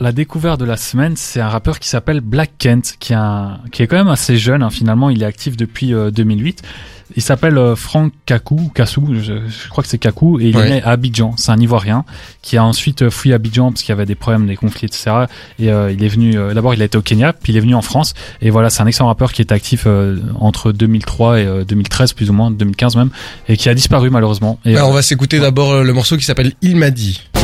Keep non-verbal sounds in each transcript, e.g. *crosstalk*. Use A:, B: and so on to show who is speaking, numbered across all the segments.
A: la découverte de la semaine, c'est un rappeur qui s'appelle Black Kent, qui un, qui est quand même assez jeune. Hein, finalement, il est actif depuis euh, 2008. Il s'appelle euh, Franck Kakou, Kassou, je, je crois que c'est Kakou, et il
B: Ouais.
A: est né à Abidjan. C'est un Ivoirien qui a ensuite euh, fui Abidjan parce qu'il y avait des problèmes, des conflits, etc. Et euh, il est venu. euh, D'abord, il a été au Kenya, puis il est venu en France. Et voilà, c'est un excellent rappeur qui est actif euh, entre 2003 et euh, 2013 plus ou moins, 2015 même, et qui a disparu malheureusement. Et,
B: Bah, on va s'écouter d'abord le morceau qui s'appelle Il m'a dit.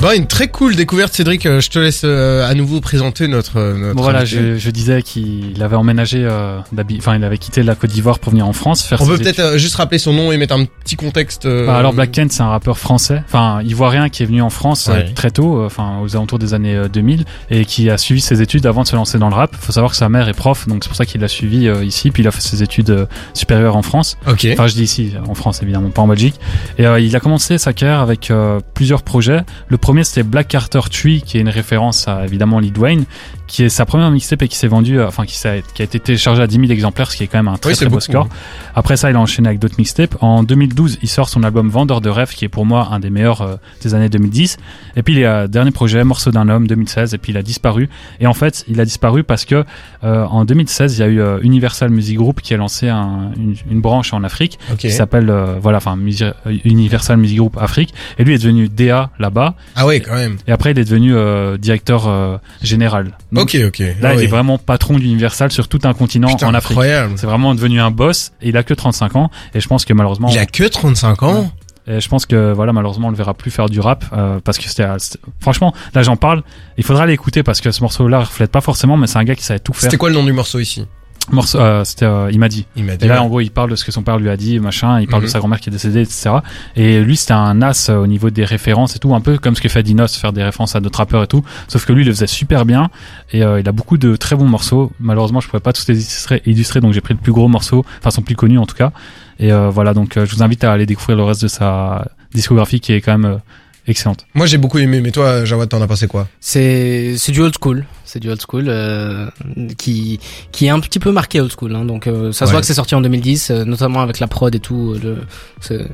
B: Bon, une très cool découverte, Cédric. Euh, Je te laisse euh, à nouveau présenter notre. euh, notre
A: Bon, voilà, je, je disais qu'il avait emménagé, euh, enfin il avait quitté la Côte d'Ivoire pour venir en France faire
B: On peut peut-être euh, juste rappeler son nom et mettre un petit contexte. euh,
A: Bah, alors Black Kent, c'est un rappeur français, enfin ivoirien qui est venu en France
B: Ouais.
A: très tôt, enfin aux alentours des années euh, 2000, et qui a suivi ses études avant de se lancer dans le rap. Faut savoir que sa mère est prof, donc c'est pour ça qu'il l'a suivi euh, ici, puis il a fait ses études supérieures en France.
B: Ok.
A: Enfin, je dis ici, en France évidemment, pas en Belgique. Et euh, il a commencé sa carrière avec euh, plusieurs projets. Le premier, c'était Black Carter Tree, qui est une référence à évidemment Lil Wayne, qui est sa première mixtape et qui s'est vendue, euh, enfin qui, s'est- qui a été téléchargée à 10 000 exemplaires, ce qui est quand même un très
B: Oui,
A: très beau
B: beaucoup.
A: score. Après ça, il a enchaîné avec d'autres mixtapes. En 2012, il sort son album Vendeur de rêves, qui est pour moi un des meilleurs euh, des années 2010. Et puis il y a un dernier projet, Morceau d'un homme, 2016, et puis il a disparu. Et en fait, il a disparu parce que euh, en 2016, il y a eu euh, Universal Music Group qui a lancé un- une, une branche en Afrique
B: Ok.
A: qui s'appelle euh, voilà, enfin euh, Universal Music Group Afrique. Et lui est devenu DA là-bas.
B: Ah ouais, quand même.
A: Et après, il est devenu euh, directeur euh, général. Donc,
B: ok, ok.
A: Là,
B: Ah
A: il est vraiment patron d'Universal sur tout un continent
B: Putain,
A: en Afrique.
B: incroyable.
A: C'est vraiment devenu un boss et il a que 35 ans et je pense que malheureusement
B: Il a que 35 ans.
A: et je pense que voilà malheureusement on le verra plus faire du rap euh, parce que c'était c'était- franchement là j'en parle il faudra l'écouter parce que ce morceau là reflète pas forcément mais c'est un gars qui savait tout faire
B: C'était quoi le nom du morceau ici?
A: Morceau euh, c'était euh, il m'a dit
B: Il m'a dit.
A: et là
B: ouais.
A: en gros il parle de ce que son père lui a dit machin il parle
B: Mhm.
A: de sa grand-mère qui est décédée etc et lui c'était un as euh, au niveau des références et tout un peu comme ce que fait Dinos faire des références à d'autres rappeurs et tout sauf que lui il le faisait super bien et euh, il a beaucoup de très bons morceaux malheureusement je pouvais pas tous les illustrer, illustrer donc j'ai pris le plus gros morceau enfin son plus connu en tout cas et voilà donc je vous invite à aller découvrir le reste de sa discographie qui est quand même excellente
B: Moi, j'ai beaucoup aimé, mais toi, Jawad, t'en as pensé quoi?
C: C'est c'est du old school, c'est du old school euh, qui qui est un petit peu marqué old school. Hein, donc euh, ça se
B: Ouais.
C: voit que c'est sorti en 2010, euh, notamment avec la prod et tout. euh, Le,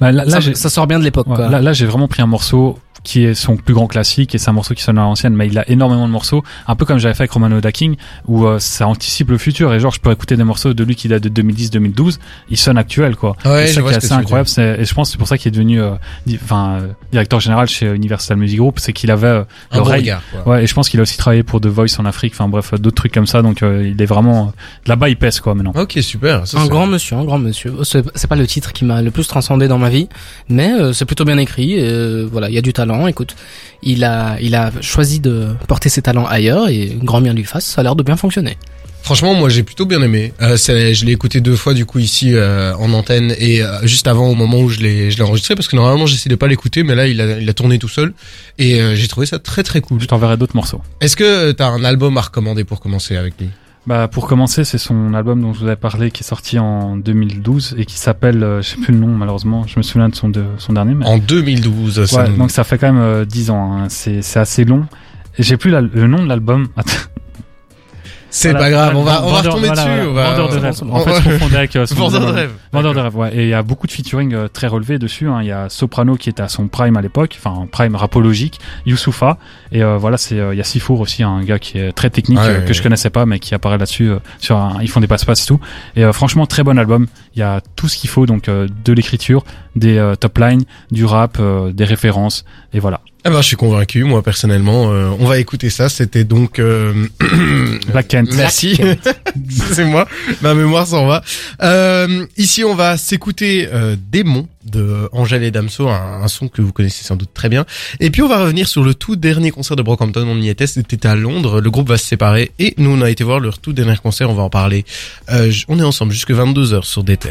A: Bah, là, là,
C: ça,
A: j'ai-
C: ça sort bien de l'époque.
A: Ouais,
C: quoi.
A: là, là, j'ai vraiment pris un morceau qui est son plus grand classique et c'est un morceau qui sonne à l'ancienne mais il a énormément de morceaux un peu comme j'avais fait avec Romano Daking où euh, ça anticipe le futur et genre je peux écouter des morceaux de lui qui datent de 2010-2012 ils sonnent actuels quoi
B: Ouais,
A: c'est
B: je
A: ça qui est assez incroyable c'est- et je pense que c'est pour ça qu'il est devenu euh, di- enfin euh, directeur général chez Universal Music Group c'est qu'il avait euh,
B: Un bon
A: l'oreille
B: regard. quoi.
A: ouais et je pense qu'il a aussi travaillé pour The Voice en Afrique enfin bref euh, d'autres trucs comme ça donc euh, il est vraiment euh, là-bas il pèse quoi maintenant
B: Ok, super. Ça,
C: un
B: c'est-
C: grand monsieur, un grand monsieur. C'est c'est pas le titre qui m'a le plus transcendé dans ma vie, mais euh, c'est plutôt bien écrit. et, euh, voilà, il y a du talent. Écoute, il a il a choisi de porter ses talents ailleurs et grand bien lui fasse. Ça a l'air de bien fonctionner.
B: Franchement, moi, j'ai plutôt bien aimé. Euh, c'est- je l'ai écouté deux fois du coup ici euh, en antenne et euh, juste avant au moment où je l'ai, je l'ai enregistré parce que normalement j'essaie de pas l'écouter, mais là il a, il a tourné tout seul et euh, j'ai trouvé ça très très cool.
A: je t'enverrai d'autres morceaux
B: Est-ce que t'as un album à recommander pour commencer avec lui?
A: Bah pour commencer, c'est son album dont je vous avais parlé qui est sorti en 2012 et qui s'appelle, euh, je sais plus le nom malheureusement, je me souviens de son de son dernier. Mais...
B: En 2012. ça
A: Ouais,
B: nous-
A: donc ça fait quand même euh, 10 ans. hein. C'est assez long. J'ai plus la- le nom de l'album. *laughs*
B: C'est
A: Voilà,
B: pas grave, on va, on va retomber
A: voilà,
B: dessus.
A: voilà.
B: on va-
A: Vendeur de rêve.
B: on-
A: En *laughs* fait, confondais avec euh, son
B: Vendeur de rêve.
A: Vendeur de rêve, ouais. Et il y a beaucoup de featuring euh, très relevés dessus. Hein. Il y a Soprano qui était à son prime à l'époque, enfin prime rapologique, Youssoufa. Et euh, voilà, c'est euh, il y a Sifour aussi, un gars qui est très technique
B: ouais,
A: que je connaissais pas, mais qui apparaît là-dessus. sur un, ils font des passe-passe et tout. Et franchement, très bon album. Il y a tout ce qu'il faut, donc de l'écriture, des top lines, du rap, des références, et voilà.
B: Ah ben, je suis convaincu, moi personnellement. Euh, on va écouter ça. C'était donc. euh, *coughs*
A: Black Kent. *coughs*
B: Merci. *laughs* c'est moi. Ma mémoire s'en va. Euh, ici, on va s'écouter euh, Démon de Angèle et Damso, un, un son que vous connaissez sans doute très bien. Et puis, on va revenir sur le tout dernier concert de Brockhampton. On y était, c'était à Londres. Le groupe va se séparer et nous, on a été voir leur tout dernier concert. On va en parler. Euh, on est ensemble jusque 22h sur des terres.